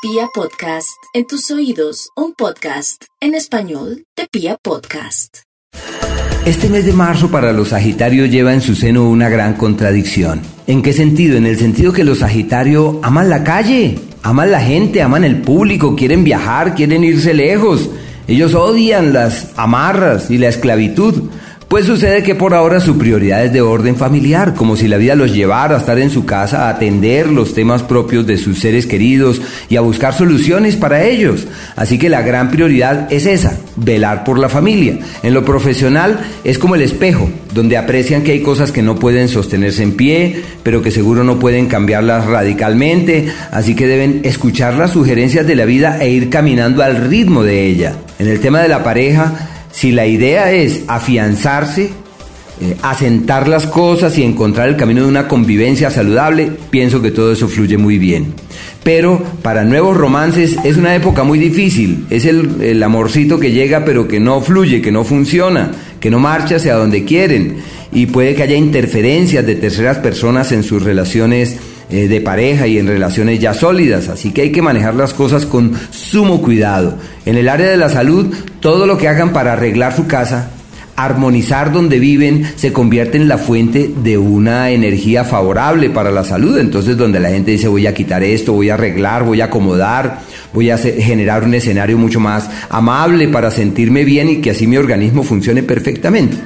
Pia Podcast, en tus oídos, un podcast en español de Pia Podcast. Este mes de marzo para los Sagitarios lleva en su seno una gran contradicción. ¿En qué sentido? En el sentido que los Sagitarios aman la calle, aman la gente, aman el público, quieren viajar, quieren irse lejos. Ellos odian las amarras y la esclavitud. Pues sucede que por ahora su prioridad es de orden familiar, como si la vida los llevara a estar en su casa, a atender los temas propios de sus seres queridos y a buscar soluciones para ellos. Así que la gran prioridad es esa, velar por la familia. En lo profesional es como el espejo, donde aprecian que hay cosas que no pueden sostenerse en pie, pero que seguro no pueden cambiarlas radicalmente, así que deben escuchar las sugerencias de la vida e ir caminando al ritmo de ella. En el tema de la pareja, si la idea es afianzarse, eh, asentar las cosas y encontrar el camino de una convivencia saludable, pienso que todo eso fluye muy bien. Pero para nuevos romances es una época muy difícil, es el, el amorcito que llega pero que no fluye, que no funciona, que no marcha hacia donde quieren y puede que haya interferencias de terceras personas en sus relaciones eh, de pareja y en relaciones ya sólidas, así que hay que manejar las cosas con sumo cuidado. En el área de la salud, todo lo que hagan para arreglar su casa, armonizar donde viven, se convierte en la fuente de una energía favorable para la salud. Entonces, donde la gente dice voy a quitar esto, voy a arreglar, voy a acomodar, voy a generar un escenario mucho más amable para sentirme bien y que así mi organismo funcione perfectamente.